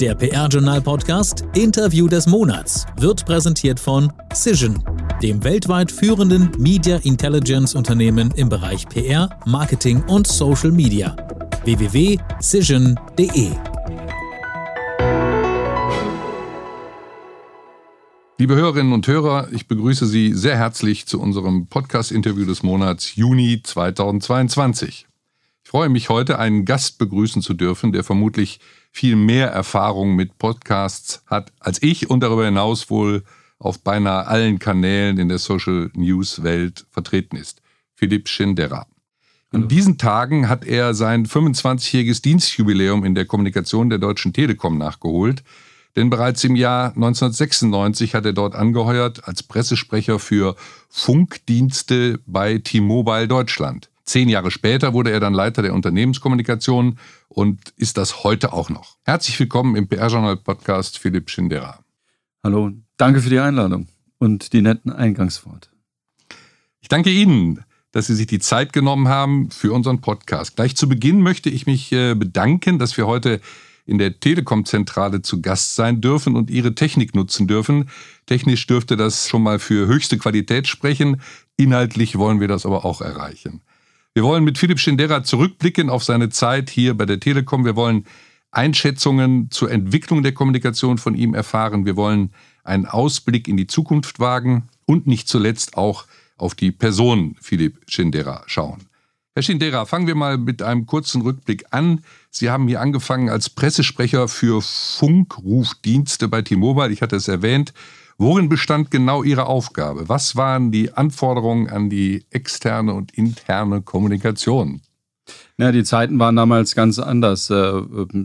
Der PR-Journal-Podcast Interview des Monats wird präsentiert von Cision, dem weltweit führenden Media Intelligence-Unternehmen im Bereich PR, Marketing und Social Media. www.cision.de Liebe Hörerinnen und Hörer, ich begrüße Sie sehr herzlich zu unserem Podcast-Interview des Monats Juni 2022. Ich freue mich heute, einen Gast begrüßen zu dürfen, der vermutlich viel mehr Erfahrung mit Podcasts hat als ich und darüber hinaus wohl auf beinahe allen Kanälen in der Social News Welt vertreten ist. Philipp Schindera. In diesen Tagen hat er sein 25-jähriges Dienstjubiläum in der Kommunikation der Deutschen Telekom nachgeholt. Denn bereits im Jahr 1996 hat er dort angeheuert als Pressesprecher für Funkdienste bei T-Mobile Deutschland. Zehn Jahre später wurde er dann Leiter der Unternehmenskommunikation und ist das heute auch noch. Herzlich willkommen im PR-Journal-Podcast Philipp Schindera. Hallo, danke für die Einladung und die netten Eingangsworte. Ich danke Ihnen, dass Sie sich die Zeit genommen haben für unseren Podcast. Gleich zu Beginn möchte ich mich äh, bedanken, dass wir heute in der Telekom-Zentrale zu Gast sein dürfen und ihre Technik nutzen dürfen. Technisch dürfte das schon mal für höchste Qualität sprechen. Inhaltlich wollen wir das aber auch erreichen. Wir wollen mit Philipp Schindera zurückblicken auf seine Zeit hier bei der Telekom. Wir wollen Einschätzungen zur Entwicklung der Kommunikation von ihm erfahren. Wir wollen einen Ausblick in die Zukunft wagen und nicht zuletzt auch auf die Person Philipp Schindera schauen. Herr Schindera, fangen wir mal mit einem kurzen Rückblick an. Sie haben hier angefangen als Pressesprecher für Funkrufdienste bei T-Mobile. Ich hatte es erwähnt. Worin bestand genau Ihre Aufgabe? Was waren die Anforderungen an die externe und interne Kommunikation? Ja, die Zeiten waren damals ganz anders. Äh,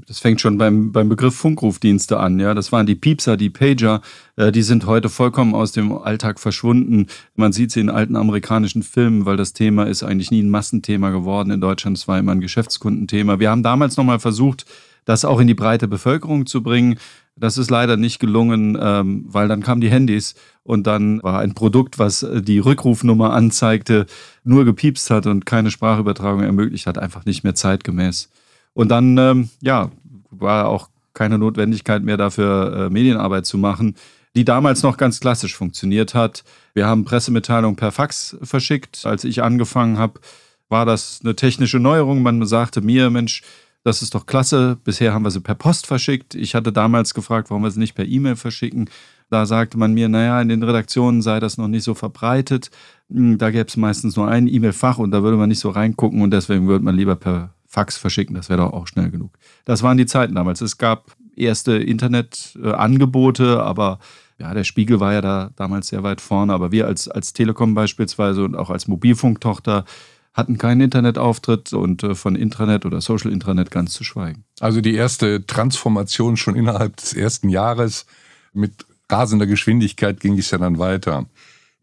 das fängt schon beim, beim Begriff Funkrufdienste an. Ja, das waren die Piepser, die Pager. Äh, die sind heute vollkommen aus dem Alltag verschwunden. Man sieht sie in alten amerikanischen Filmen, weil das Thema ist eigentlich nie ein Massenthema geworden in Deutschland. Es war immer ein Geschäftskundenthema. Wir haben damals nochmal versucht, das auch in die breite Bevölkerung zu bringen. Das ist leider nicht gelungen, ähm, weil dann kamen die Handys und dann war ein Produkt, was äh, die Rückrufnummer anzeigte, nur gepiepst hat und keine Sprachübertragung ermöglicht hat, einfach nicht mehr zeitgemäß. Und dann, ähm, ja, war auch keine Notwendigkeit mehr dafür, äh, Medienarbeit zu machen, die damals noch ganz klassisch funktioniert hat. Wir haben Pressemitteilungen per Fax verschickt. Als ich angefangen habe, war das eine technische Neuerung. Man sagte mir, Mensch, das ist doch klasse. Bisher haben wir sie per Post verschickt. Ich hatte damals gefragt, warum wir sie nicht per E-Mail verschicken. Da sagte man mir, naja, in den Redaktionen sei das noch nicht so verbreitet. Hm, da gäbe es meistens nur ein E-Mail-Fach und da würde man nicht so reingucken und deswegen würde man lieber per Fax verschicken. Das wäre doch auch schnell genug. Das waren die Zeiten damals. Es gab erste Internetangebote, aber ja, der Spiegel war ja da damals sehr weit vorne. Aber wir als, als Telekom beispielsweise und auch als Mobilfunktochter hatten keinen Internetauftritt und äh, von Intranet oder Social Intranet ganz zu schweigen. Also die erste Transformation schon innerhalb des ersten Jahres mit rasender Geschwindigkeit ging es ja dann weiter.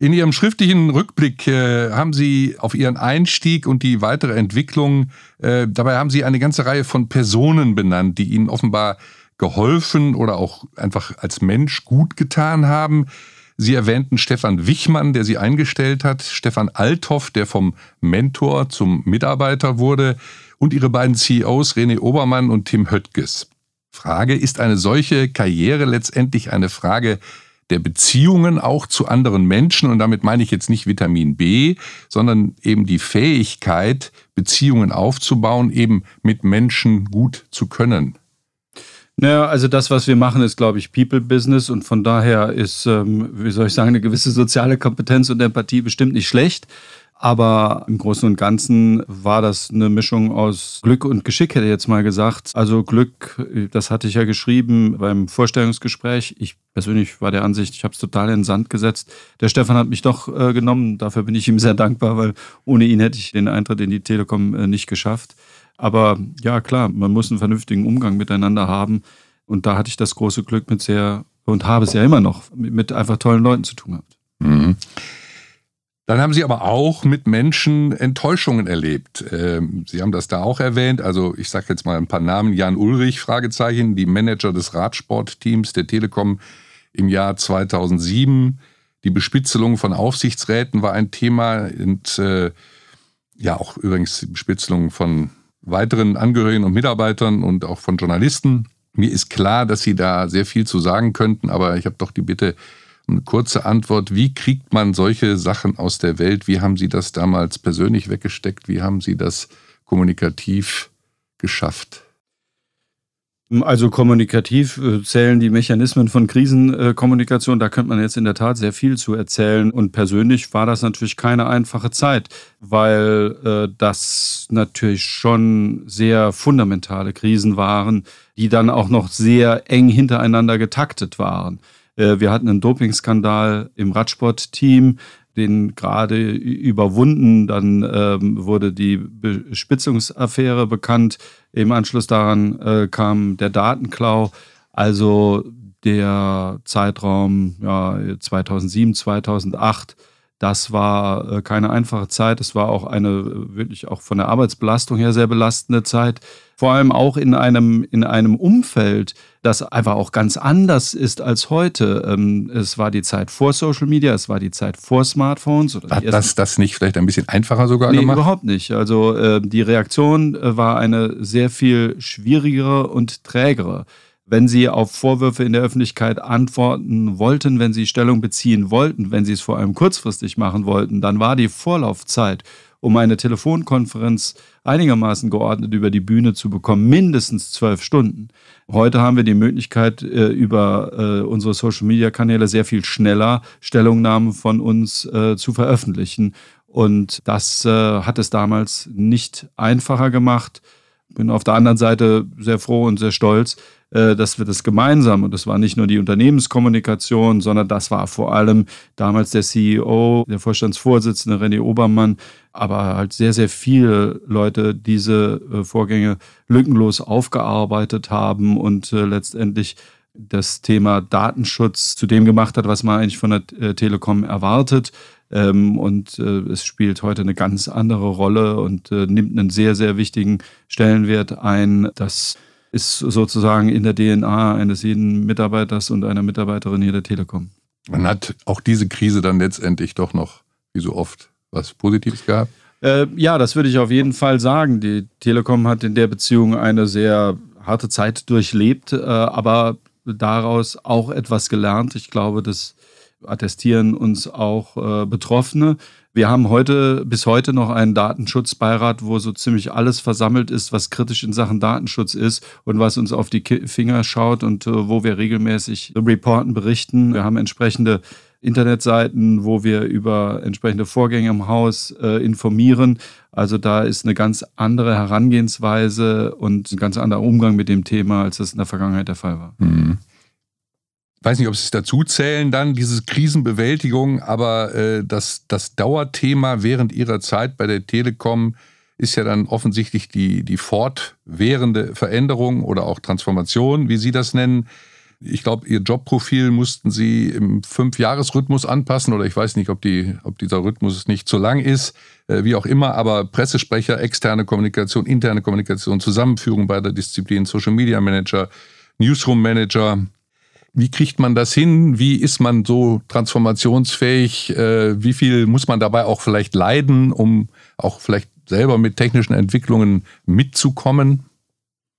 In Ihrem schriftlichen Rückblick äh, haben Sie auf Ihren Einstieg und die weitere Entwicklung, äh, dabei haben Sie eine ganze Reihe von Personen benannt, die Ihnen offenbar geholfen oder auch einfach als Mensch gut getan haben. Sie erwähnten Stefan Wichmann, der Sie eingestellt hat, Stefan Althoff, der vom Mentor zum Mitarbeiter wurde, und Ihre beiden CEOs René Obermann und Tim Höttges. Frage, ist eine solche Karriere letztendlich eine Frage der Beziehungen auch zu anderen Menschen? Und damit meine ich jetzt nicht Vitamin B, sondern eben die Fähigkeit, Beziehungen aufzubauen, eben mit Menschen gut zu können. Naja, also das, was wir machen, ist, glaube ich, People-Business und von daher ist, ähm, wie soll ich sagen, eine gewisse soziale Kompetenz und Empathie bestimmt nicht schlecht. Aber im Großen und Ganzen war das eine Mischung aus Glück und Geschick, hätte ich jetzt mal gesagt. Also Glück, das hatte ich ja geschrieben beim Vorstellungsgespräch. Ich persönlich war der Ansicht, ich habe es total in den Sand gesetzt. Der Stefan hat mich doch äh, genommen. Dafür bin ich ihm sehr dankbar, weil ohne ihn hätte ich den Eintritt in die Telekom äh, nicht geschafft. Aber ja, klar, man muss einen vernünftigen Umgang miteinander haben. Und da hatte ich das große Glück mit sehr, und habe es ja immer noch, mit einfach tollen Leuten zu tun gehabt. Mhm. Dann haben Sie aber auch mit Menschen Enttäuschungen erlebt. Ähm, Sie haben das da auch erwähnt. Also ich sage jetzt mal ein paar Namen. Jan Ulrich, Fragezeichen, die Manager des Radsportteams der Telekom im Jahr 2007. Die Bespitzelung von Aufsichtsräten war ein Thema. Und äh, ja, auch übrigens die Bespitzelung von weiteren Angehörigen und Mitarbeitern und auch von Journalisten. Mir ist klar, dass Sie da sehr viel zu sagen könnten, aber ich habe doch die Bitte, eine kurze Antwort. Wie kriegt man solche Sachen aus der Welt? Wie haben Sie das damals persönlich weggesteckt? Wie haben Sie das kommunikativ geschafft? Also kommunikativ äh, zählen die Mechanismen von Krisenkommunikation. Da könnte man jetzt in der Tat sehr viel zu erzählen. Und persönlich war das natürlich keine einfache Zeit, weil äh, das natürlich schon sehr fundamentale Krisen waren, die dann auch noch sehr eng hintereinander getaktet waren. Äh, wir hatten einen Dopingskandal im Radsportteam, den gerade überwunden. Dann ähm, wurde die Bespitzungsaffäre bekannt. Im Anschluss daran äh, kam der Datenklau. Also der Zeitraum ja, 2007, 2008, das war äh, keine einfache Zeit. Es war auch eine wirklich auch von der Arbeitsbelastung her sehr belastende Zeit vor allem auch in einem, in einem Umfeld, das einfach auch ganz anders ist als heute. Ähm, es war die Zeit vor Social Media, es war die Zeit vor Smartphones. Hat das das nicht vielleicht ein bisschen einfacher sogar nee, gemacht? überhaupt nicht. Also äh, die Reaktion äh, war eine sehr viel schwierigere und trägere. Wenn Sie auf Vorwürfe in der Öffentlichkeit antworten wollten, wenn Sie Stellung beziehen wollten, wenn Sie es vor allem kurzfristig machen wollten, dann war die Vorlaufzeit um eine Telefonkonferenz einigermaßen geordnet über die Bühne zu bekommen, mindestens zwölf Stunden. Heute haben wir die Möglichkeit, äh, über äh, unsere Social-Media-Kanäle sehr viel schneller Stellungnahmen von uns äh, zu veröffentlichen. Und das hat es damals nicht einfacher gemacht. Bin auf der anderen Seite sehr froh und sehr stolz, dass wir das gemeinsam, und das war nicht nur die Unternehmenskommunikation, sondern das war vor allem damals der CEO, der Vorstandsvorsitzende René Obermann, aber halt sehr, sehr viele Leute diese äh, Vorgänge lückenlos aufgearbeitet haben und äh, letztendlich das Thema Datenschutz zu dem gemacht hat, was man eigentlich von der Telekom erwartet. Ähm, und es spielt heute eine ganz andere Rolle und nimmt einen sehr, sehr wichtigen Stellenwert ein, dass ist sozusagen in der DNA eines jeden Mitarbeiters und einer Mitarbeiterin hier der Telekom. Man hat auch diese Krise dann letztendlich doch noch, wie so oft, was Positives gehabt? Äh, ja, das würde ich auf jeden Fall sagen. Die Telekom hat in der Beziehung eine sehr harte Zeit durchlebt, äh, aber daraus auch etwas gelernt. Ich glaube, das attestieren uns auch äh, Betroffene. Wir haben heute bis heute noch einen Datenschutzbeirat, wo so ziemlich alles versammelt ist, was kritisch in Sachen Datenschutz ist und was uns auf die Finger schaut und äh, wo wir regelmäßig reporten, berichten. Wir haben entsprechende Internetseiten, wo wir über entsprechende Vorgänge im Haus äh, informieren. Also da ist eine ganz andere Herangehensweise und ein ganz anderer Umgang mit dem Thema, als das in der Vergangenheit der Fall war. Mhm weiß nicht, ob Sie es dazu zählen dann, diese Krisenbewältigung, aber äh, das, das Dauerthema während Ihrer Zeit bei der Telekom ist ja dann offensichtlich die, die fortwährende Veränderung oder auch Transformation, wie Sie das nennen. Ich glaube, Ihr Jobprofil mussten Sie im Fünfjahresrhythmus anpassen oder ich weiß nicht, ob, die, ob dieser Rhythmus nicht zu lang ist, äh, wie auch immer, aber Pressesprecher, externe Kommunikation, interne Kommunikation, Zusammenführung bei der Disziplin, Social Media Manager, Newsroom Manager, wie kriegt man das hin? Wie ist man so transformationsfähig? Äh, wie viel muss man dabei auch vielleicht leiden, um auch vielleicht selber mit technischen Entwicklungen mitzukommen?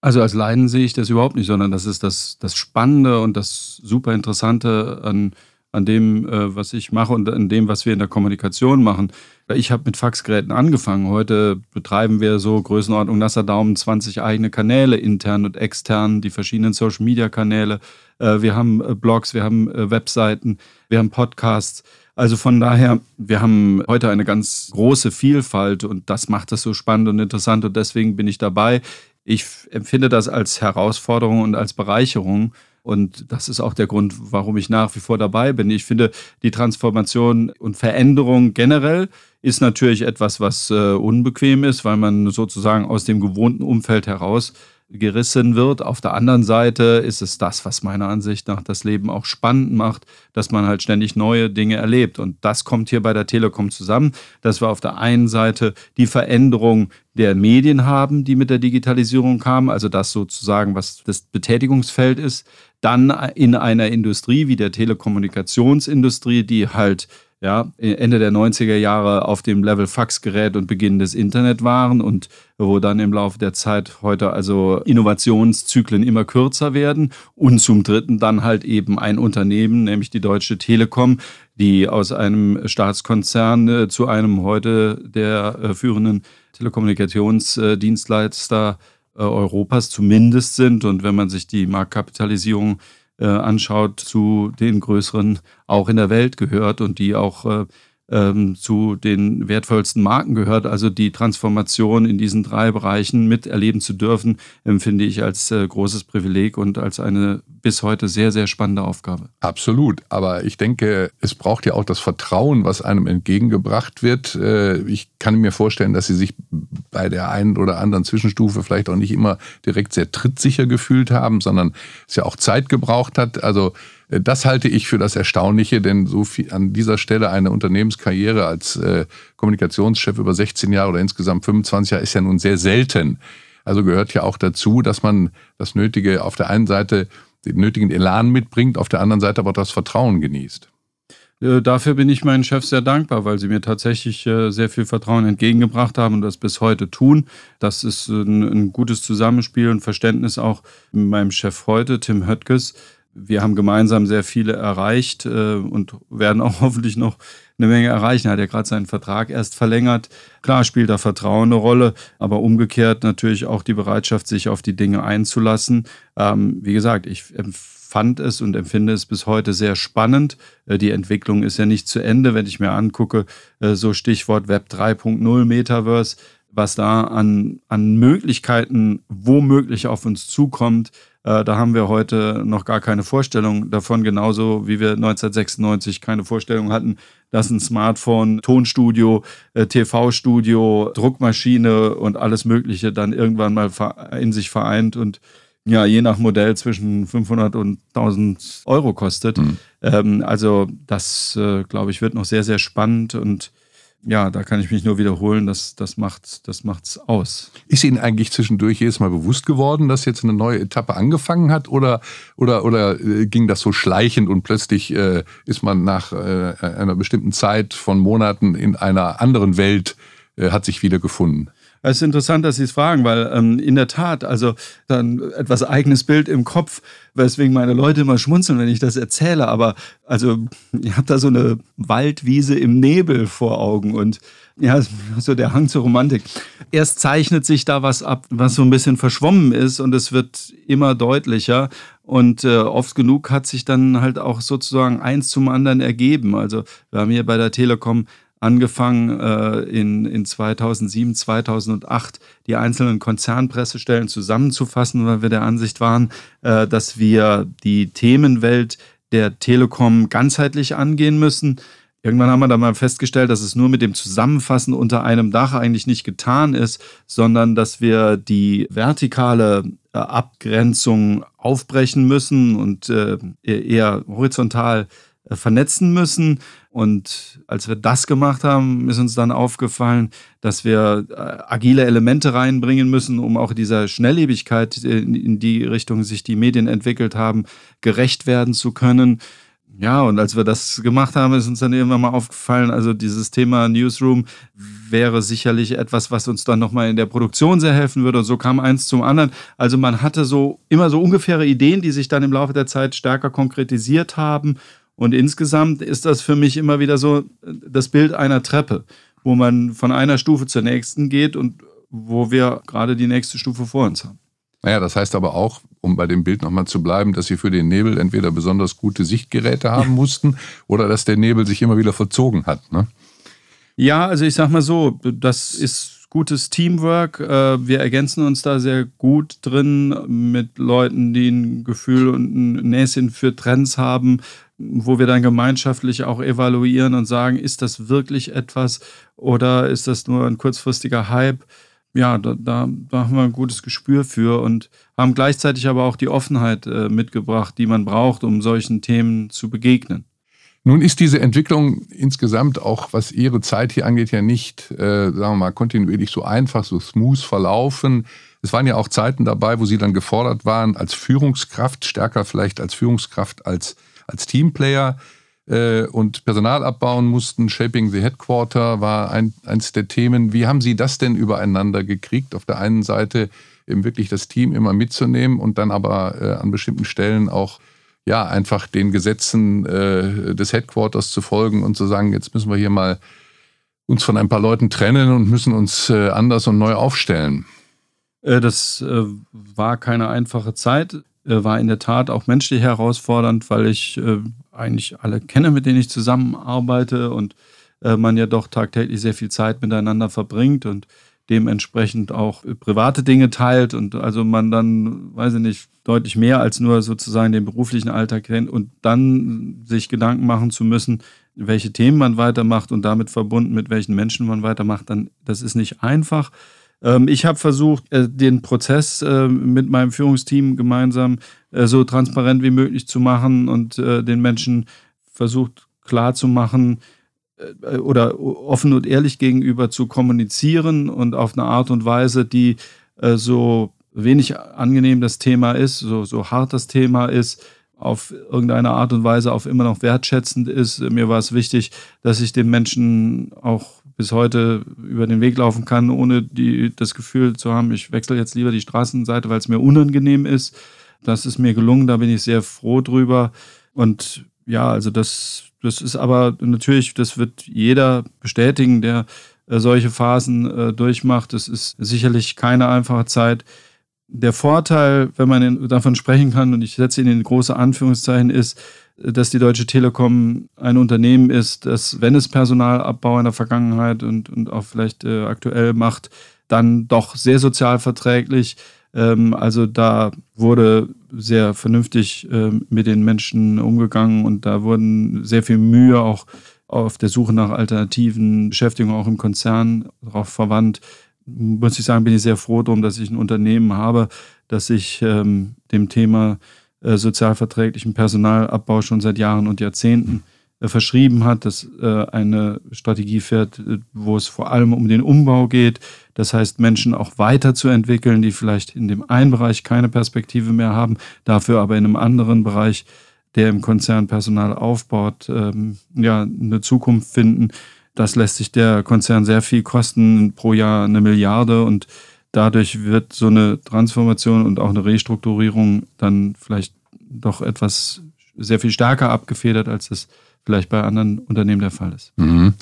Also als Leiden sehe ich das überhaupt nicht, sondern das ist das, das Spannende und das super Interessante an an dem, äh, was ich mache und an dem, was wir in der Kommunikation machen. Ich habe mit Faxgeräten angefangen. Heute betreiben wir so Größenordnung nasser Daumen 20 eigene Kanäle, intern und extern, die verschiedenen Social-Media-Kanäle. Äh, wir haben äh, Blogs, wir haben Webseiten, wir haben Podcasts. Also von daher, wir haben heute eine ganz große Vielfalt und das macht das so spannend und interessant und deswegen bin ich dabei. Ich empfinde das als Herausforderung und als Bereicherung und das ist auch der Grund, warum ich nach wie vor dabei bin. Ich finde, die Transformation und Veränderung generell ist natürlich etwas, was äh, unbequem ist, weil man sozusagen aus dem gewohnten Umfeld heraus gerissen wird. Auf der anderen Seite ist es das, was meiner Ansicht nach das Leben auch spannend macht, dass man halt ständig neue Dinge erlebt. Und das kommt hier bei der Telekom zusammen, dass wir auf der einen Seite die Veränderung der Medien haben, die mit der Digitalisierung kamen, also das sozusagen, was das Betätigungsfeld ist, dann in einer Industrie wie der Telekommunikationsindustrie, die halt ja, Ende der 90er Jahre auf dem Level Faxgerät und Beginn des Internet waren und wo dann im Laufe der Zeit heute also Innovationszyklen immer kürzer werden und zum dritten dann halt eben ein Unternehmen, nämlich die Deutsche Telekom, die aus einem Staatskonzern äh, zu einem heute der äh, führenden Telekommunikationsdienstleister äh, Europas zumindest sind. Und wenn man sich die Marktkapitalisierung äh, anschaut, zu den größeren auch in der Welt gehört und die auch äh, ähm, zu den wertvollsten Marken gehört. Also die Transformation in diesen drei Bereichen miterleben zu dürfen, empfinde ich als äh, großes Privileg und als eine bis heute sehr, sehr spannende Aufgabe. Absolut. Aber ich denke, es braucht ja auch das Vertrauen, was einem entgegengebracht wird. Äh, ich kann mir vorstellen, dass Sie sich bei der einen oder anderen Zwischenstufe vielleicht auch nicht immer direkt sehr trittsicher gefühlt haben, sondern es ja auch Zeit gebraucht hat. Also das halte ich für das Erstaunliche, denn so viel an dieser Stelle eine Unternehmenskarriere als äh, Kommunikationschef über 16 Jahre oder insgesamt 25 Jahre ist ja nun sehr selten. Also gehört ja auch dazu, dass man das Nötige auf der einen Seite den nötigen Elan mitbringt, auf der anderen Seite aber auch das Vertrauen genießt. Äh, dafür bin ich meinen Chefs sehr dankbar, weil sie mir tatsächlich äh, sehr viel Vertrauen entgegengebracht haben und das bis heute tun. Das ist ein, ein gutes Zusammenspiel und Verständnis auch mit meinem Chef heute, Tim Höttges, wir haben gemeinsam sehr viele erreicht äh, und werden auch hoffentlich noch eine Menge erreichen. Er hat ja gerade seinen Vertrag erst verlängert. Klar spielt da Vertrauen eine Rolle, aber umgekehrt natürlich auch die Bereitschaft, sich auf die Dinge einzulassen. Ähm, wie gesagt, ich fand es und empfinde es bis heute sehr spannend. Äh, die Entwicklung ist ja nicht zu Ende, wenn ich mir angucke, äh, so Stichwort Web 3.0 Metaverse, was da an, an Möglichkeiten womöglich auf uns zukommt, äh, da haben wir heute noch gar keine Vorstellung davon, genauso wie wir 1996 keine Vorstellung hatten, dass ein Smartphone, Tonstudio, äh, TV-Studio, Druckmaschine und alles Mögliche dann irgendwann mal in sich vereint und ja, je nach Modell zwischen 500 und 1000 Euro kostet. Mhm. Ähm, also das, äh, glaube ich, wird noch sehr, sehr spannend und ja, da kann ich mich nur wiederholen, das, das macht das macht's aus. Ist Ihnen eigentlich zwischendurch jedes Mal bewusst geworden, dass jetzt eine neue Etappe angefangen hat oder, oder, oder äh, ging das so schleichend und plötzlich äh, ist man nach äh, einer bestimmten Zeit von Monaten in einer anderen Welt, äh, hat sich wieder gefunden? Es ist interessant, dass Sie es fragen, weil ähm, in der Tat, also dann etwas eigenes Bild im Kopf, weswegen meine Leute immer schmunzeln, wenn ich das erzähle. Aber also, ich habe da so eine Waldwiese im Nebel vor Augen und ja, so der Hang zur Romantik. Erst zeichnet sich da was ab, was so ein bisschen verschwommen ist und es wird immer deutlicher. Und äh, oft genug hat sich dann halt auch sozusagen eins zum anderen ergeben. Also wir haben hier bei der Telekom angefangen äh, in, in 2007, 2008 die einzelnen Konzernpressestellen zusammenzufassen, weil wir der Ansicht waren, äh, dass wir die Themenwelt der Telekom ganzheitlich angehen müssen. Irgendwann haben wir dann mal festgestellt, dass es nur mit dem Zusammenfassen unter einem Dach eigentlich nicht getan ist, sondern dass wir die vertikale äh, Abgrenzung aufbrechen müssen und äh, eher horizontal äh, vernetzen müssen. Und als wir das gemacht haben, ist uns dann aufgefallen, dass wir äh, agile Elemente reinbringen müssen, um auch dieser Schnelllebigkeit, in die Richtung sich die Medien entwickelt haben, gerecht werden zu können. Ja, und als wir das gemacht haben, ist uns dann irgendwann mal aufgefallen, also dieses Thema Newsroom wäre sicherlich etwas, was uns dann nochmal in der Produktion sehr helfen würde. Und so kam eins zum anderen. Also man hatte so immer so ungefähre Ideen, die sich dann im Laufe der Zeit stärker konkretisiert haben. Und insgesamt ist das für mich immer wieder so das Bild einer Treppe, wo man von einer Stufe zur nächsten geht und wo wir gerade die nächste Stufe vor uns haben. Naja, das heißt aber auch, um bei dem Bild nochmal zu bleiben, dass Sie für den Nebel entweder besonders gute Sichtgeräte haben mussten oder dass der Nebel sich immer wieder verzogen hat. Ne? Ja, also ich sag mal so, das ist gutes Teamwork. Äh, wir ergänzen uns da sehr gut drin mit Leuten, die ein Gefühl und ein Näschen für Trends haben, wo wir dann gemeinschaftlich auch evaluieren und sagen, ist das wirklich etwas oder ist das nur ein kurzfristiger Hype? Ja, da, da, da haben wir ein gutes Gespür für und haben gleichzeitig aber auch die Offenheit äh, mitgebracht, die man braucht, um solchen Themen zu begegnen. Nun ist diese Entwicklung insgesamt auch, was Ihre Zeit hier angeht, ja nicht, äh, sagen wir mal, kontinuierlich so einfach, so smooth verlaufen. Es waren ja auch Zeiten dabei, wo Sie dann gefordert waren, als Führungskraft, stärker vielleicht als Führungskraft als als Teamplayer äh, und Personal abbauen mussten. Shaping the Headquarter war ein, eins der Themen. Wie haben Sie das denn übereinander gekriegt? Auf der einen Seite eben wirklich das Team immer mitzunehmen und dann aber äh, an bestimmten Stellen auch ja einfach den Gesetzen äh, des Headquarters zu folgen und zu sagen, jetzt müssen wir hier mal uns von ein paar Leuten trennen und müssen uns äh, anders und neu aufstellen. Äh, das äh, war keine einfache Zeit, äh, war in der Tat auch menschlich herausfordernd, weil ich eigentlich alle kenne, mit denen ich zusammenarbeite und man ja doch tagtäglich sehr viel Zeit miteinander verbringt und dementsprechend auch private Dinge teilt und also man dann, weiß ich nicht, deutlich mehr als nur sozusagen den beruflichen Alltag kennt und dann sich Gedanken machen zu müssen, welche Themen man weitermacht und damit verbunden mit welchen Menschen man weitermacht, dann das ist nicht einfach. Ähm, ich habe versucht, äh, den Prozess äh, mit meinem Führungsteam gemeinsam äh, so transparent wie möglich zu machen und den Menschen versucht klarzumachen oder offen und ehrlich gegenüber zu kommunizieren und auf eine Art und Weise, die so wenig angenehm das Thema ist, so, so hart das Thema ist, auf irgendeine Art und Weise auch immer noch wertschätzend ist. Mir war es wichtig, dass ich den Menschen auch bis heute über den Weg laufen kann, ohne die, das Gefühl zu haben, ich wechsle jetzt lieber die Straßenseite, weil es mir unangenehm ist. Das ist mir gelungen, da bin ich sehr froh drüber. Und ja, also das, das ist aber natürlich, das wird jeder bestätigen, der äh, solche Phasen äh, durchmacht. Das ist sicherlich keine einfache Zeit. Der Vorteil, wenn man davon sprechen kann, und ich setze ihn in große Anführungszeichen, ist, dass die Deutsche Telekom ein Unternehmen ist, das, wenn es Personalabbau in der Vergangenheit und, und auch vielleicht äh, aktuell macht, dann doch sehr sozialverträglich. Ähm, also da wurde sehr vernünftig äh, mit den Menschen umgegangen und da wurden sehr viel Mühe auch auf der Suche nach alternativen Beschäftigungen auch im Konzern darauf verwandt, muss ich sagen, bin ich sehr froh darum, dass ich ein Unternehmen habe, das sich ähm, dem Thema äh, sozialverträglichen Personalabbau schon seit Jahren und Jahrzehnten äh, verschrieben hat, das äh, eine Strategie fährt, äh, wo es vor allem um den Umbau geht. Das heißt, Menschen auch weiterzuentwickeln, die vielleicht in dem einen Bereich keine Perspektive mehr haben, dafür aber in einem anderen Bereich, der im Konzern Personal aufbaut, ähm, ja, eine Zukunft finden. Das lässt sich der Konzern sehr viel kosten, pro Jahr eine Milliarde und dadurch wird so eine Transformation und auch eine Restrukturierung dann vielleicht doch etwas sehr viel stärker abgefedert, als es vielleicht bei anderen Unternehmen der Fall ist. Mhm.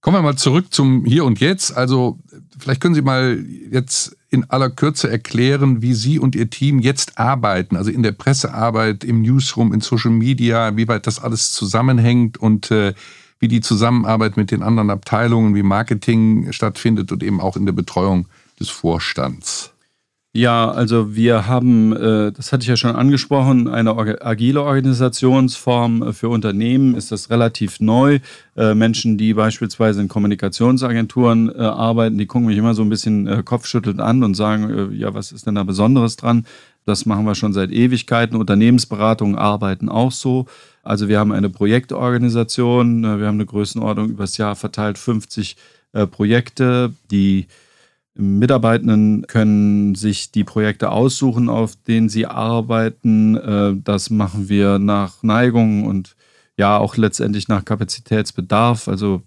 Kommen wir mal zurück zum Hier und Jetzt. Also vielleicht können Sie mal jetzt in aller Kürze erklären, wie Sie und Ihr Team jetzt arbeiten, also in der Pressearbeit, im Newsroom, in Social Media, wie weit das alles zusammenhängt und äh, wie die Zusammenarbeit mit den anderen Abteilungen wie Marketing stattfindet und eben auch in der Betreuung des Vorstands. Ja, also wir haben, äh, das hatte ich ja schon angesprochen, eine agile Organisationsform für Unternehmen ist das relativ neu. Äh, Menschen, die beispielsweise in Kommunikationsagenturen äh, arbeiten, die gucken mich immer so ein bisschen kopfschüttelnd an und sagen, ja, was ist denn da Besonderes dran? Das machen wir schon seit Ewigkeiten. Unternehmensberatungen arbeiten auch so. Also wir haben eine Projektorganisation, äh, wir haben eine Größenordnung übers Jahr verteilt 50 äh, Projekte. Die Mitarbeitenden können sich die Projekte aussuchen, auf denen sie arbeiten. Äh, das machen wir nach Neigung und ja auch letztendlich nach Kapazitätsbedarf. Also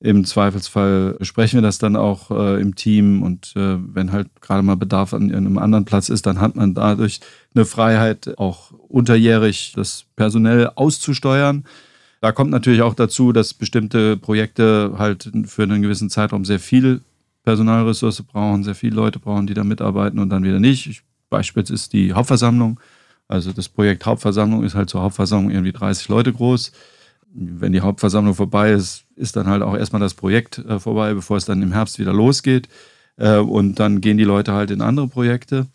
im Zweifelsfall sprechen wir das dann auch äh, im Team und äh, wenn halt gerade mal Bedarf an einem anderen Platz ist, dann hat man dadurch eine Freiheit, auch unterjährig das personell auszusteuern. Da kommt natürlich auch dazu, dass bestimmte Projekte halt für einen gewissen Zeitraum sehr viel Personalressource brauchen, sehr viele Leute brauchen, die da mitarbeiten und dann wieder nicht. Beispiel ist die Hauptversammlung. Also das Projekt Hauptversammlung ist halt zur Hauptversammlung irgendwie 30 Leute groß wenn die Hauptversammlung vorbei ist, ist dann halt auch erstmal das Projekt äh, vorbei, bevor es dann im Herbst wieder losgeht. Äh, und dann gehen die Leute halt in andere Projekte.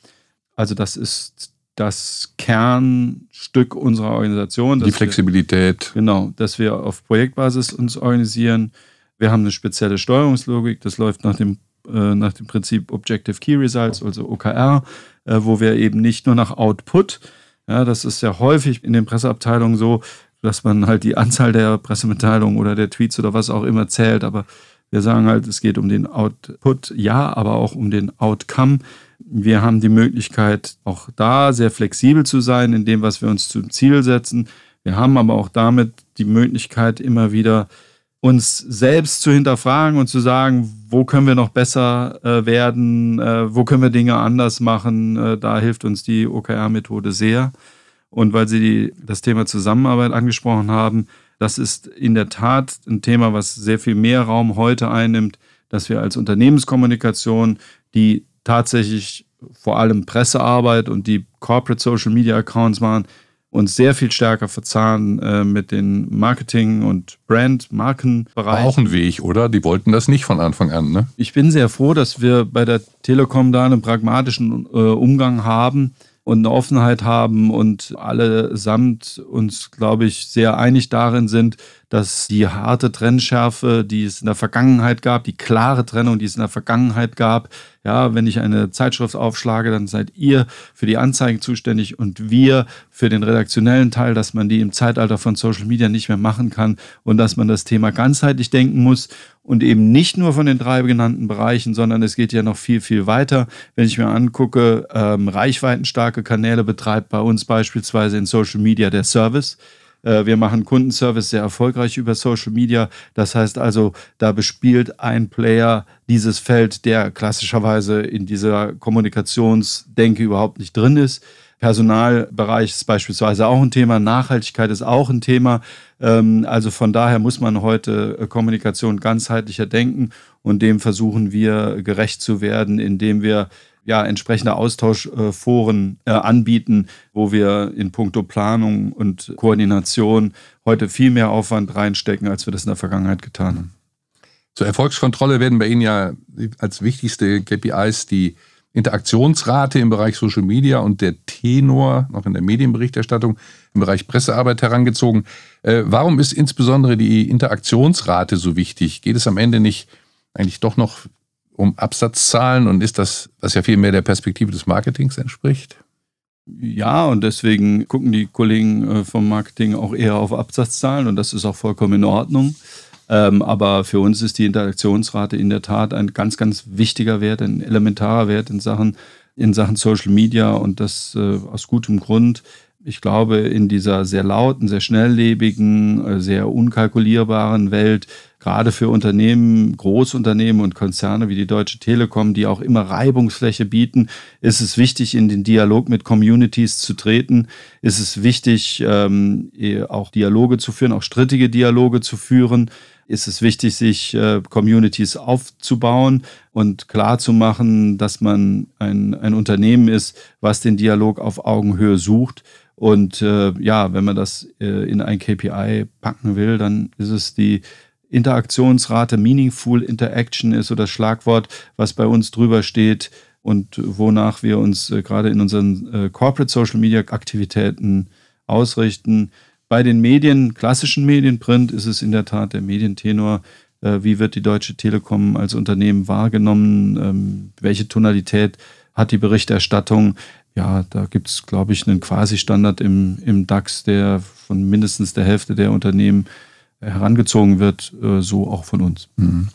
Also das ist das Kernstück unserer Organisation. Die Flexibilität. Wir, genau, dass wir auf Projektbasis uns organisieren. Wir haben eine spezielle Steuerungslogik, das läuft nach dem, äh, nach dem Prinzip Objective Key Results, also OKR, äh, wo wir eben nicht nur nach Output, ja, das ist ja häufig in den Presseabteilungen so, dass man halt die Anzahl der Pressemitteilungen oder der Tweets oder was auch immer zählt. Aber wir sagen halt, es geht um den Output, ja, aber auch um den Outcome. Wir haben die Möglichkeit, auch da sehr flexibel zu sein in dem, was wir uns zum Ziel setzen. Wir haben aber auch damit die Möglichkeit, immer wieder uns selbst zu hinterfragen und zu sagen, wo können wir noch besser äh, werden, äh, wo können wir Dinge anders machen. Äh, da hilft uns die OKR-Methode sehr. Und weil Sie die, das Thema Zusammenarbeit angesprochen haben, das ist in der Tat ein Thema, was sehr viel mehr Raum heute einnimmt, dass wir als Unternehmenskommunikation, die tatsächlich vor allem Pressearbeit und die Corporate Social Media Accounts machen, uns sehr viel stärker verzahnen äh, mit den Marketing- und Brand-Markenbereichen. Auch ein Weg, oder? Die wollten das nicht von Anfang an, ne? Ich bin sehr froh, dass wir bei der Telekom da einen pragmatischen äh, Umgang haben und eine Offenheit haben und allesamt uns, glaube ich, sehr einig darin sind, dass die harte Trennschärfe, die es in der Vergangenheit gab, die klare Trennung, die es in der Vergangenheit gab, ja, wenn ich eine Zeitschrift aufschlage, dann seid ihr für die Anzeigen zuständig und wir für den redaktionellen Teil, dass man die im Zeitalter von Social Media nicht mehr machen kann und dass man das Thema ganzheitlich denken muss und eben nicht nur von den drei genannten Bereichen, sondern es geht ja noch viel, viel weiter. Wenn ich mir angucke, ähm, reichweitenstarke Kanäle betreibt bei uns beispielsweise in Social Media der Service. Äh, wir machen Kundenservice sehr erfolgreich über Social Media. Das heißt also, da bespielt ein Player dieses Feld, der klassischerweise in dieser Kommunikationsdenke überhaupt nicht drin ist. Personalbereich ist beispielsweise auch ein Thema, Nachhaltigkeit ist auch ein Thema. Ähm, also von daher muss man heute äh, Kommunikation ganzheitlicher denken und dem versuchen wir gerecht zu werden, indem wir ja, entsprechende Austauschforen äh, anbieten, wo wir in puncto Planung und Koordination heute viel mehr Aufwand reinstecken, als wir das in der Vergangenheit getan haben. Zur Erfolgskontrolle werden bei Ihnen ja als wichtigste KPIs die Interaktionsrate im Bereich Social Media und der Tenor noch in der Medienberichterstattung im Bereich Pressearbeit herangezogen. Äh, warum ist insbesondere die Interaktionsrate so wichtig? Geht es am Ende nicht eigentlich doch noch um Absatzzahlen und ist das, was ja viel mehr der Perspektive des Marketings entspricht? Ja, und deswegen gucken die Kollegen äh, vom Marketing auch eher auf Absatzzahlen und das ist auch vollkommen in Ordnung. Ähm, aber für uns ist die Interaktionsrate in der Tat ein ganz, ganz wichtiger Wert, ein elementarer Wert in Sachen, in Sachen Social Media und das äh, aus gutem Grund. Ich glaube, in dieser sehr lauten, sehr schnelllebigen, äh, sehr unkalkulierbaren Welt gerade für Unternehmen, Großunternehmen und Konzerne wie die Deutsche Telekom, die auch immer Reibungsfläche bieten, ist es wichtig, in den Dialog mit Communities zu treten. Ist es wichtig, ähm, auch Dialoge zu führen, auch strittige Dialoge zu führen. Ist es wichtig, sich äh, Communities aufzubauen und klar zu machen, dass man ein, ein Unternehmen ist, was den Dialog auf Augenhöhe sucht. Und äh, ja, wenn man das äh, in ein KPI packen will, dann ist es die Interaktionsrate, Meaningful Interaction ist so das Schlagwort, was bei uns drüber steht und wonach wir uns äh, gerade in unseren äh, Corporate Social Media Aktivitäten ausrichten. Bei den Medien, klassischen Medien, Print, ist es in der Tat der Medientenor. Äh, wie wird die Deutsche Telekom als Unternehmen wahrgenommen? Ähm, welche Tonalität hat die Berichterstattung? Ja, da gibt es, glaube ich, einen Quasi-Standard im, im DAX, der von mindestens der Hälfte der Unternehmen herangezogen wird, äh, so auch von uns. Mhm.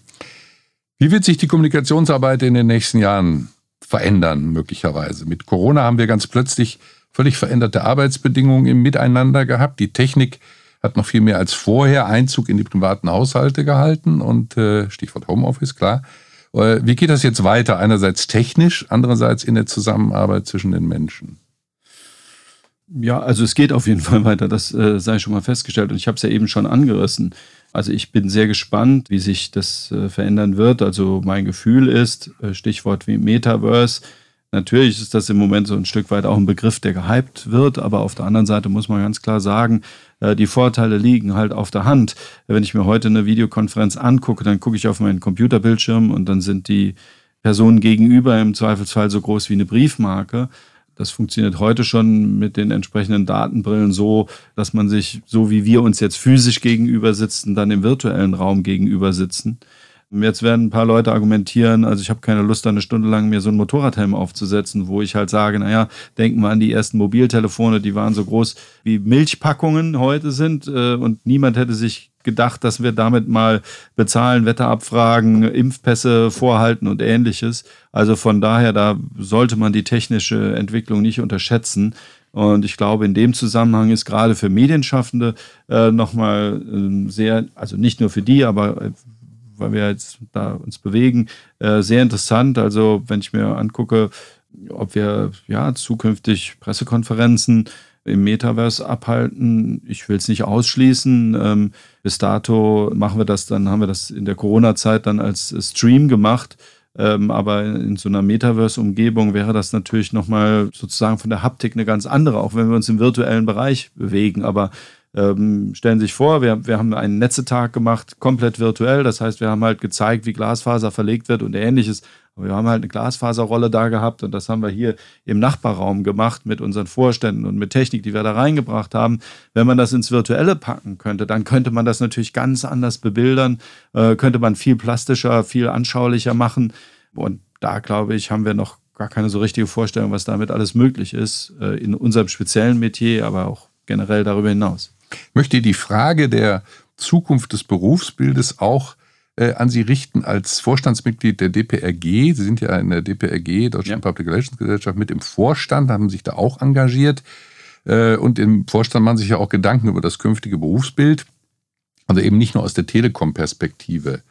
Wie wird sich die Kommunikationsarbeit in den nächsten Jahren verändern, möglicherweise? Mit Corona haben wir ganz plötzlich völlig veränderte Arbeitsbedingungen im Miteinander gehabt. Die Technik hat noch viel mehr als vorher Einzug in die privaten Haushalte gehalten und äh, Stichwort Homeoffice, klar. Äh, wie geht das jetzt weiter? Einerseits technisch, andererseits in der Zusammenarbeit zwischen den Menschen. Ja, also es geht auf jeden Fall weiter, das äh, sei schon mal festgestellt. Und ich habe es ja eben schon angerissen. Also ich bin sehr gespannt, wie sich das äh, verändern wird. Also mein Gefühl ist, äh, Stichwort wie Metaverse, natürlich ist das im Moment so ein Stück weit auch ein Begriff, der gehypt wird, aber auf der anderen Seite muss man ganz klar sagen, äh, die Vorteile liegen halt auf der Hand. Wenn ich mir heute eine Videokonferenz angucke, dann gucke ich auf meinen Computerbildschirm und dann sind die Personen gegenüber im Zweifelsfall so groß wie eine Briefmarke. Das funktioniert heute schon mit den entsprechenden Datenbrillen so, dass man sich, so wie wir uns jetzt physisch gegenüber sitzen, dann im virtuellen Raum gegenüber sitzen. Jetzt werden ein paar Leute argumentieren, also ich habe keine Lust, eine Stunde lang mir so einen Motorradhelm aufzusetzen, wo ich halt sage, naja, denken wir an die ersten Mobiltelefone, die waren so groß wie Milchpackungen heute sind äh, und niemand hätte sich gedacht, dass wir damit mal bezahlen, Wetterabfragen, Impfpässe vorhalten und ähnliches. Also von daher, da sollte man die technische Entwicklung nicht unterschätzen. Und ich glaube, in dem Zusammenhang ist gerade für Medienschaffende äh, nochmal äh, sehr, also nicht nur für die, aber äh, weil wir jetzt da uns bewegen, äh, sehr interessant. Also wenn ich mir angucke, ob wir ja zukünftig Pressekonferenzen im Metaverse abhalten. Ich will es nicht ausschließen. Ähm, bis dato machen wir das, dann haben wir das in der Corona-Zeit dann als Stream gemacht. Ähm, aber in so einer Metaverse-Umgebung wäre das natürlich nochmal sozusagen von der Haptik eine ganz andere, auch wenn wir uns im virtuellen Bereich bewegen. Aber ähm, stellen Sie sich vor, wir, wir haben einen Netzetag gemacht, komplett virtuell. Das heißt, wir haben halt gezeigt, wie Glasfaser verlegt wird und ähnliches. Aber wir haben halt eine Glasfaserrolle da gehabt und das haben wir hier im Nachbarraum gemacht mit unseren Vorständen und mit Technik, die wir da reingebracht haben. Wenn man das ins Virtuelle packen könnte, dann könnte man das natürlich ganz anders bebildern, äh, könnte man viel plastischer, viel anschaulicher machen. Und da glaube ich, haben wir noch gar keine so richtige Vorstellung, was damit alles möglich ist, äh, in unserem speziellen Metier, aber auch generell darüber hinaus. Ich möchte die Frage der Zukunft des Berufsbildes auch äh, an Sie richten als Vorstandsmitglied der DPRG. Sie sind ja in der DPRG, Deutschland ja. Public Relations Gesellschaft, mit im Vorstand, haben sich da auch engagiert. Äh, und im Vorstand machen sich ja auch Gedanken über das künftige Berufsbild. Also eben nicht nur aus der Telekom-Perspektive.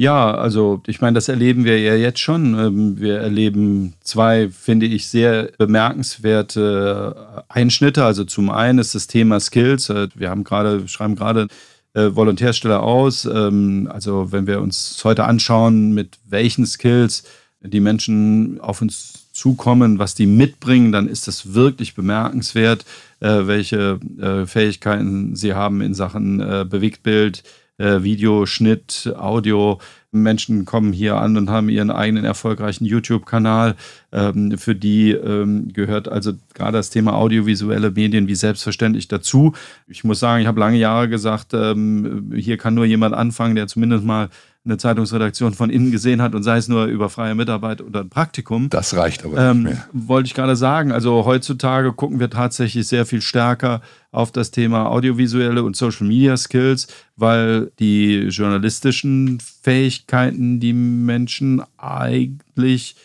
Ja, also ich meine, das erleben wir ja jetzt schon. Ähm, wir erleben zwei, finde ich, sehr bemerkenswerte Einschnitte. Also zum einen ist das Thema Skills. Äh, wir haben gerade, schreiben gerade äh, Volontärstelle aus. Ähm, also wenn wir uns heute anschauen, mit welchen Skills die Menschen auf uns zukommen, was die mitbringen, dann ist das wirklich bemerkenswert, äh, welche äh, Fähigkeiten sie haben in Sachen Bewegtbild, äh, Videoschnitt, Audio. Menschen kommen hier an und haben ihren eigenen erfolgreichen YouTube-Kanal. Ähm, für die ähm, gehört also gerade das Thema audiovisuelle Medien wie selbstverständlich dazu. Ich muss sagen, ich habe lange Jahre gesagt, ähm, hier kann nur jemand anfangen, der zumindest mal eine Zeitungsredaktion von innen gesehen hat und sei es nur über freie Mitarbeit oder ein Praktikum. Das reicht aber ähm, nicht mehr. Wollte ich gerade sagen. Also heutzutage gucken wir tatsächlich sehr viel stärker auf das Thema audiovisuelle und Social Media Skills, weil die journalistischen Fähigkeiten die Menschen eigentlich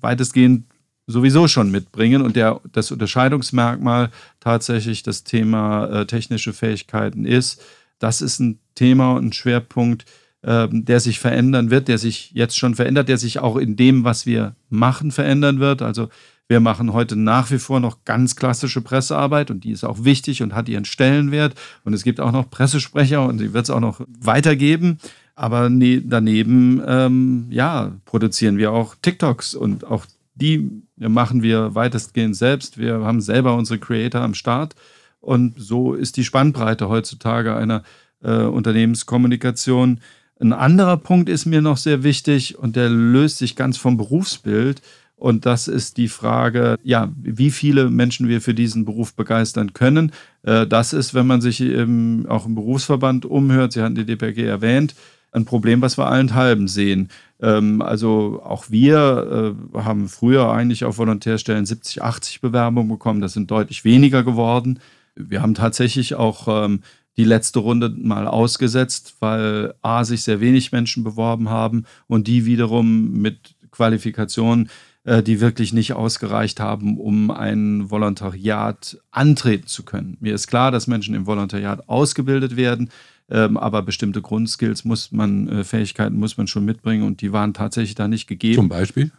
weitestgehend sowieso schon mitbringen und der, das Unterscheidungsmerkmal tatsächlich das Thema äh, technische Fähigkeiten ist. Das ist ein Thema und ein Schwerpunkt, der sich verändern wird, der sich jetzt schon verändert, der sich auch in dem, was wir machen, verändern wird. Also wir machen heute nach wie vor noch ganz klassische Pressearbeit und die ist auch wichtig und hat ihren Stellenwert. Und es gibt auch noch Pressesprecher und die wird es auch noch weitergeben. Aber ne, daneben, ähm, ja, produzieren wir auch TikToks und auch die machen wir weitestgehend selbst. Wir haben selber unsere Creator am Start. Und so ist die Spannbreite heutzutage einer äh, Unternehmenskommunikation. Ein anderer Punkt ist mir noch sehr wichtig und der löst sich ganz vom Berufsbild. Und das ist die Frage, ja, wie viele Menschen wir für diesen Beruf begeistern können. Äh, das ist, wenn man sich im, auch im Berufsverband umhört, Sie hatten die DPG erwähnt, ein Problem, was wir allenthalben sehen. Ähm, also auch wir äh, haben früher eigentlich auf Volontärstellen 70, 80 Bewerbungen bekommen. Das sind deutlich weniger geworden. Wir haben tatsächlich auch ähm, die letzte Runde mal ausgesetzt, weil A, sich sehr wenig Menschen beworben haben und die wiederum mit Qualifikationen, äh, die wirklich nicht ausgereicht haben, um ein Volontariat antreten zu können. Mir ist klar, dass Menschen im Volontariat ausgebildet werden, ähm, aber bestimmte Grundskills muss man, äh, Fähigkeiten muss man schon mitbringen und die waren tatsächlich da nicht gegeben. Zum Beispiel?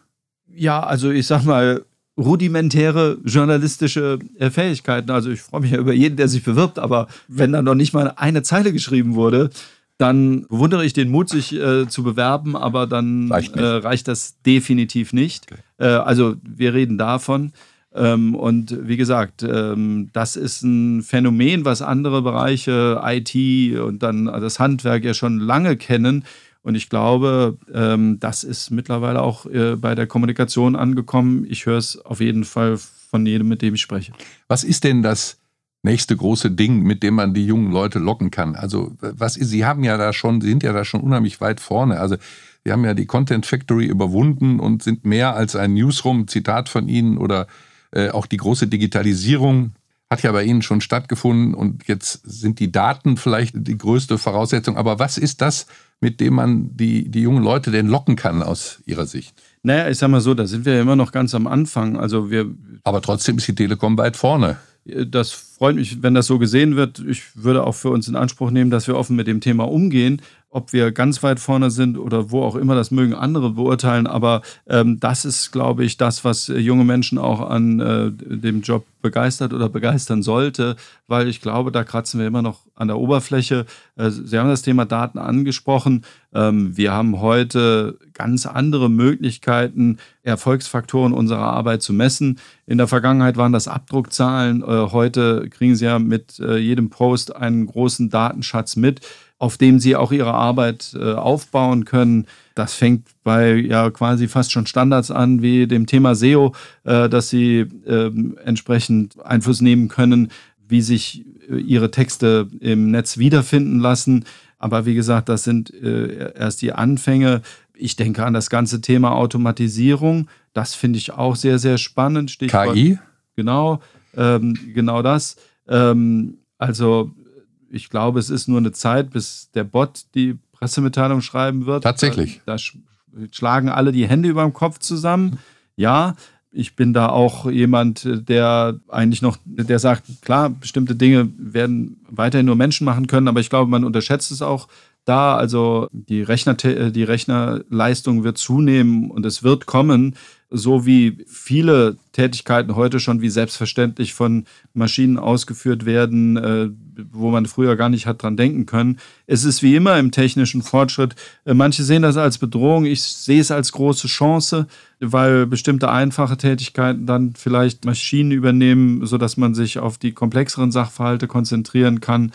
Ja, also ich sag mal, rudimentäre journalistische äh, Fähigkeiten. Also ich freue mich ja über jeden, der sich bewirbt, aber wenn da noch nicht mal eine Zeile geschrieben wurde, dann bewundere ich den Mut, sich äh, zu bewerben, aber dann reicht, äh, reicht das definitiv nicht. Okay. Äh, also wir reden davon. Ähm, und wie gesagt, ähm, das ist ein Phänomen, was andere Bereiche, IT und dann das Handwerk ja schon lange kennen. Und ich glaube, ähm, das ist mittlerweile auch äh, bei der Kommunikation angekommen. Ich höre es auf jeden Fall von jedem, mit dem ich spreche. Was ist denn das nächste große Ding, mit dem man die jungen Leute locken kann? Also, was ist, Sie haben ja da schon, Sie sind ja da schon unheimlich weit vorne. Also, Sie haben ja die Content Factory überwunden und sind mehr als ein Newsroom, Zitat von Ihnen, oder äh, auch die große Digitalisierung hat ja bei Ihnen schon stattgefunden und jetzt sind die Daten vielleicht die größte Voraussetzung. Aber was ist das, mit dem man die, die jungen Leute denn locken kann aus ihrer Sicht? Naja, ich sag mal so, da sind wir ja immer noch ganz am Anfang. Also wir. Aber trotzdem ist die Telekom weit vorne. Das freut mich, wenn das so gesehen wird. Ich würde auch für uns in Anspruch nehmen, dass wir offen mit dem Thema umgehen ob wir ganz weit vorne sind oder wo auch immer, das mögen andere beurteilen. Aber ähm, das ist, glaube ich, das, was äh, junge Menschen auch an äh, dem Job begeistert oder begeistern sollte, weil ich glaube, da kratzen wir immer noch an der Oberfläche. Äh, Sie haben das Thema Daten angesprochen. Ähm, wir haben heute ganz andere Möglichkeiten, Erfolgsfaktoren unserer Arbeit zu messen. In der Vergangenheit waren das Abdruckzahlen. Äh, heute kriegen Sie ja mit äh, jedem Post einen großen Datenschatz mit auf dem sie auch ihre Arbeit äh, aufbauen können. Das fängt bei ja quasi fast schon Standards an, wie dem Thema SEO, äh, dass sie äh, entsprechend Einfluss nehmen können, wie sich äh, ihre Texte im Netz wiederfinden lassen. Aber wie gesagt, das sind äh, erst die Anfänge. Ich denke an das ganze Thema Automatisierung. Das finde ich auch sehr, sehr spannend. Stichwort, KI? Genau, ähm, genau das. Ähm, also ich glaube, es ist nur eine Zeit, bis der Bot die Pressemitteilung schreiben wird. Tatsächlich. Da, da schlagen alle die Hände über dem Kopf zusammen. Ja, ich bin da auch jemand, der eigentlich noch, der sagt, klar, bestimmte Dinge werden weiterhin nur Menschen machen können, aber ich glaube, man unterschätzt es auch da. Also die, Rechner, die Rechnerleistung wird zunehmen und es wird kommen so wie viele Tätigkeiten heute schon wie selbstverständlich von Maschinen ausgeführt werden, äh, wo man früher gar nicht hat dran denken können. Es ist wie immer im technischen Fortschritt. Äh, manche sehen das als Bedrohung. Ich sehe es als große Chance, weil bestimmte einfache Tätigkeiten dann vielleicht Maschinen übernehmen, sodass man sich auf die komplexeren Sachverhalte konzentrieren kann.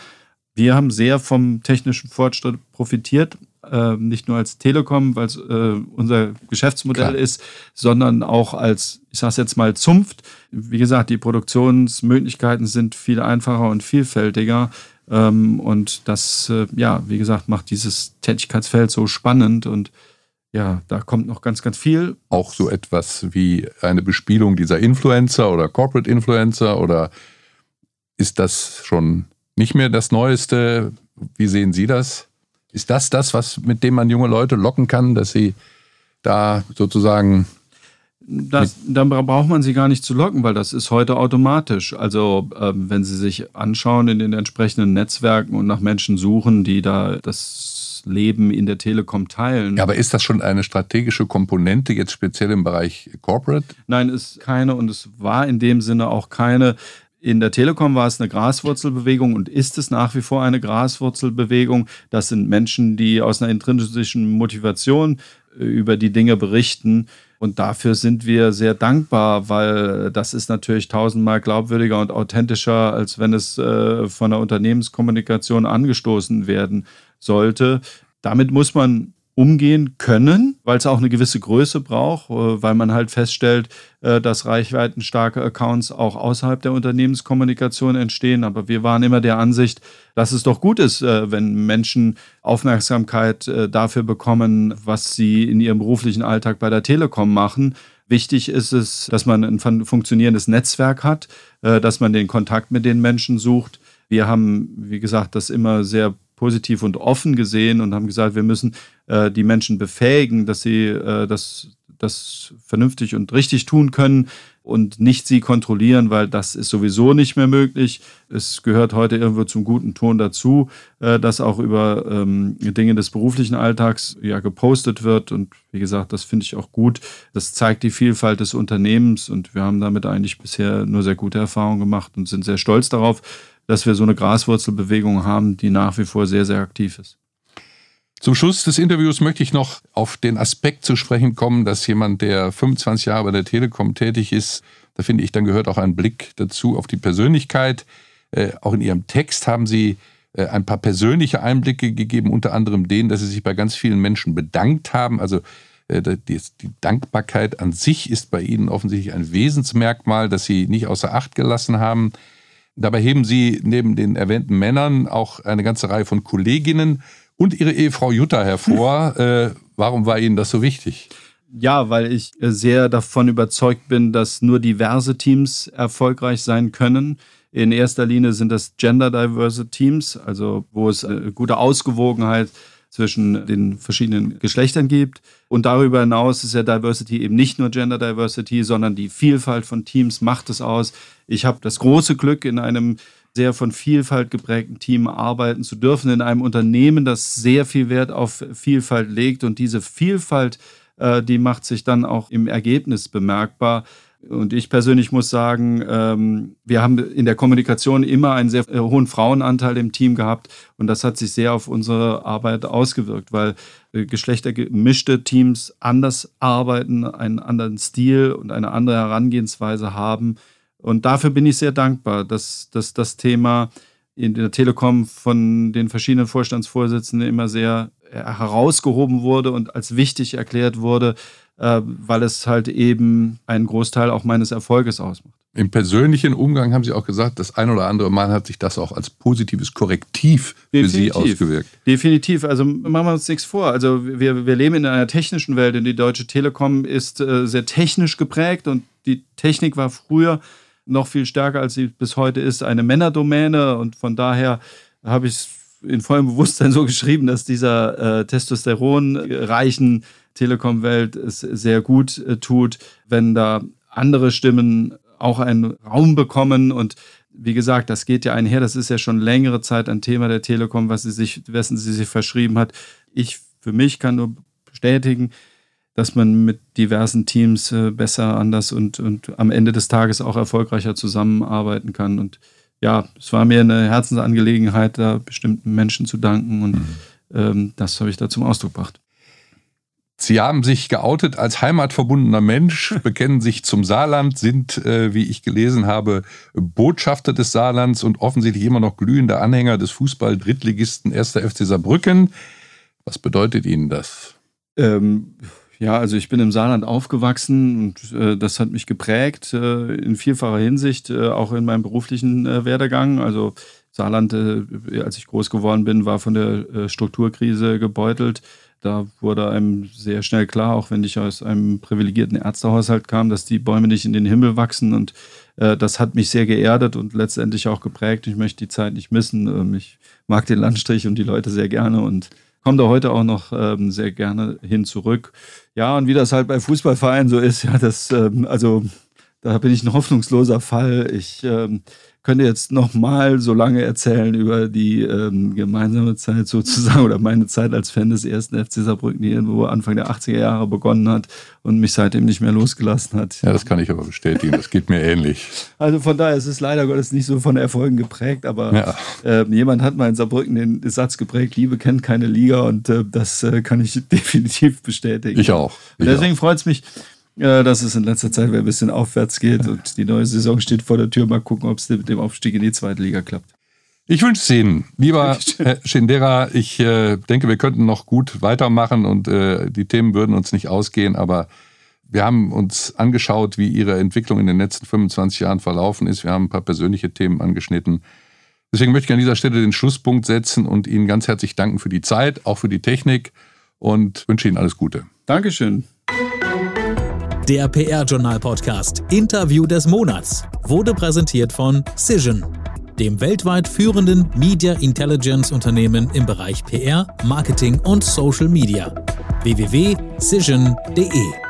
Wir haben sehr vom technischen Fortschritt profitiert, äh, nicht nur als Telekom, weil es äh, unser Geschäftsmodell Klar. ist, sondern auch als, ich sage es jetzt mal, Zunft. Wie gesagt, die Produktionsmöglichkeiten sind viel einfacher und vielfältiger. Ähm, und das, äh, ja, wie gesagt, macht dieses Tätigkeitsfeld so spannend und ja, da kommt noch ganz, ganz viel. Auch so etwas wie eine Bespielung dieser Influencer oder Corporate Influencer oder ist das schon nicht mehr das Neueste? Wie sehen Sie das? Ist das das, was mit dem man junge Leute locken kann, dass sie da sozusagen das, dann braucht man sie gar nicht zu locken, weil das ist heute automatisch. Also ähm, wenn Sie sich anschauen in den entsprechenden Netzwerken und nach Menschen suchen, die da das Leben in der Telekom teilen. Ja, aber ist das schon eine strategische Komponente jetzt speziell im Bereich Corporate? Nein, ist keine und es war in dem Sinne auch keine. In der Telekom war es eine Graswurzelbewegung und ist es nach wie vor eine Graswurzelbewegung. Das sind Menschen, die aus einer intrinsischen Motivation äh, über die Dinge berichten. Und dafür sind wir sehr dankbar, weil das ist natürlich tausendmal glaubwürdiger und authentischer, als wenn es äh, von der Unternehmenskommunikation angestoßen werden sollte. Damit muss man umgehen können, weil es auch eine gewisse Größe braucht, äh, weil man halt feststellt, äh, dass reichweitenstarke Accounts auch außerhalb der Unternehmenskommunikation entstehen. Aber wir waren immer der Ansicht, dass es doch gut ist, äh, wenn Menschen Aufmerksamkeit dafür bekommen, was sie in ihrem beruflichen Alltag bei der Telekom machen. Wichtig ist es, dass man ein funktionierendes Netzwerk hat, dass man den Kontakt mit den Menschen sucht. Wir haben, wie gesagt, das immer sehr positiv und offen gesehen und haben gesagt, wir müssen äh, die Menschen befähigen, dass sie äh, das, das vernünftig und richtig tun können und nicht sie kontrollieren, weil das ist sowieso nicht mehr möglich. Es gehört heute irgendwo zum guten Ton dazu, äh, dass auch über ähm, Dinge des beruflichen Alltags ja gepostet wird. Und wie gesagt, das finde ich auch gut. Das zeigt die Vielfalt des Unternehmens und wir haben damit eigentlich bisher nur sehr gute Erfahrungen gemacht und sind sehr stolz darauf, dass wir so eine Graswurzelbewegung haben, die nach wie vor sehr, sehr aktiv ist. Zum Schluss des Interviews möchte ich noch auf den Aspekt zu sprechen kommen, dass jemand, der 25 Jahre bei der Telekom tätig ist, da finde ich, dann gehört auch ein Blick dazu auf die Persönlichkeit. Äh, auch in Ihrem Text haben Sie äh, ein paar persönliche Einblicke gegeben, unter anderem den, dass Sie sich bei ganz vielen Menschen bedankt haben. Also äh, die, die Dankbarkeit an sich ist bei Ihnen offensichtlich ein Wesensmerkmal, das Sie nicht außer Acht gelassen haben. Dabei heben Sie neben den erwähnten Männern auch eine ganze Reihe von Kolleginnen und Ihre Ehefrau Jutta hervor. äh, warum war Ihnen das so wichtig? Ja, weil ich sehr davon überzeugt bin, dass nur diverse Teams erfolgreich sein können. In erster Linie sind das gender diverse Teams, also wo es eine gute Ausgewogenheit zwischen den verschiedenen Geschlechtern gibt. Und darüber hinaus ist ja Diversity eben nicht nur Gender Diversity, sondern die Vielfalt von Teams macht es aus. Ich habe das große Glück, in einem sehr von Vielfalt geprägten Team arbeiten zu dürfen, in einem Unternehmen, das sehr viel Wert auf Vielfalt legt. Und diese Vielfalt, äh, die macht sich dann auch im Ergebnis bemerkbar. Und ich persönlich muss sagen, ähm, wir haben in der Kommunikation immer einen sehr äh, hohen Frauenanteil im Team gehabt und das hat sich sehr auf unsere Arbeit ausgewirkt, weil äh, geschlechtergemischte Teams anders arbeiten, einen anderen Stil und eine andere Herangehensweise haben. Und dafür bin ich sehr dankbar, dass, dass das Thema in der Telekom von den verschiedenen Vorstandsvorsitzenden immer sehr herausgehoben wurde und als wichtig erklärt wurde, äh, weil es halt eben einen Großteil auch meines Erfolges ausmacht. Im persönlichen Umgang haben Sie auch gesagt, das ein oder andere Mal hat sich das auch als positives Korrektiv Definitiv. für Sie ausgewirkt. Definitiv. Also machen wir uns nichts vor. Also wir, wir leben in einer technischen Welt und die Deutsche Telekom ist äh, sehr technisch geprägt und die Technik war früher noch viel stärker, als sie bis heute ist, eine Männerdomäne. Und von daher habe ich es in vollem Bewusstsein so geschrieben, dass dieser äh, testosteronreichen Telekom-Welt es sehr gut äh, tut, wenn da andere Stimmen auch einen Raum bekommen. Und wie gesagt, das geht ja einher, das ist ja schon längere Zeit ein Thema der Telekom, was sie sich, wessen sie sich verschrieben hat. Ich für mich kann nur bestätigen, dass man mit diversen Teams äh, besser, anders und, und am Ende des Tages auch erfolgreicher zusammenarbeiten kann. Und ja, es war mir eine Herzensangelegenheit, da bestimmten Menschen zu danken und mhm. ähm, das habe ich da zum Ausdruck gebracht. Sie haben sich geoutet als heimatverbundener Mensch, bekennen sich zum Saarland, sind, äh, wie ich gelesen habe, Botschafter des Saarlands und offensichtlich immer noch glühende Anhänger des Fußball-Drittligisten 1. FC Saarbrücken. Was bedeutet Ihnen das? Ähm, ja, also ich bin im Saarland aufgewachsen und äh, das hat mich geprägt äh, in vielfacher Hinsicht, äh, auch in meinem beruflichen äh, Werdegang. Also Saarland, äh, als ich groß geworden bin, war von der äh, Strukturkrise gebeutelt. Da wurde einem sehr schnell klar, auch wenn ich aus einem privilegierten Ärztehaushalt kam, dass die Bäume nicht in den Himmel wachsen. Und das hat mich sehr geerdet und letztendlich auch geprägt. Ich möchte die Zeit nicht missen. Ähm, ich mag den Landstrich und die Leute sehr gerne und komme da heute auch noch ähm, sehr gerne hin zurück. Ja, und wie das halt bei Fußballvereinen so ist, ja, das, ähm, also da bin ich ein hoffnungsloser Fall. Ich ähm, könnte jetzt noch mal so lange erzählen über die ähm, gemeinsame Zeit sozusagen oder meine Zeit als Fan des ersten FC Saarbrücken, die irgendwo Anfang der 80er Jahre begonnen hat und mich seitdem nicht mehr losgelassen hat. Ja, das kann ich aber bestätigen. Das geht mir ähnlich. Also von daher ist es leider Gottes nicht so von Erfolgen geprägt, aber ja. äh, jemand hat mal in Saarbrücken den Satz geprägt, Liebe kennt keine Liga und äh, das äh, kann ich definitiv bestätigen. Ich auch. Ich deswegen freut es mich, ja, dass es in letzter Zeit ein bisschen aufwärts geht und die neue Saison steht vor der Tür. Mal gucken, ob es mit dem Aufstieg in die zweite Liga klappt. Ich wünsche es Ihnen. Lieber Herr Schindera, ich äh, denke, wir könnten noch gut weitermachen und äh, die Themen würden uns nicht ausgehen, aber wir haben uns angeschaut, wie Ihre Entwicklung in den letzten 25 Jahren verlaufen ist. Wir haben ein paar persönliche Themen angeschnitten. Deswegen möchte ich an dieser Stelle den Schlusspunkt setzen und Ihnen ganz herzlich danken für die Zeit, auch für die Technik und wünsche Ihnen alles Gute. Dankeschön. Der PR-Journal-Podcast Interview des Monats. Wurde präsentiert von Cision, dem weltweit führenden Media Intelligence Unternehmen im Bereich PR, Marketing und Social Media. www.cision.de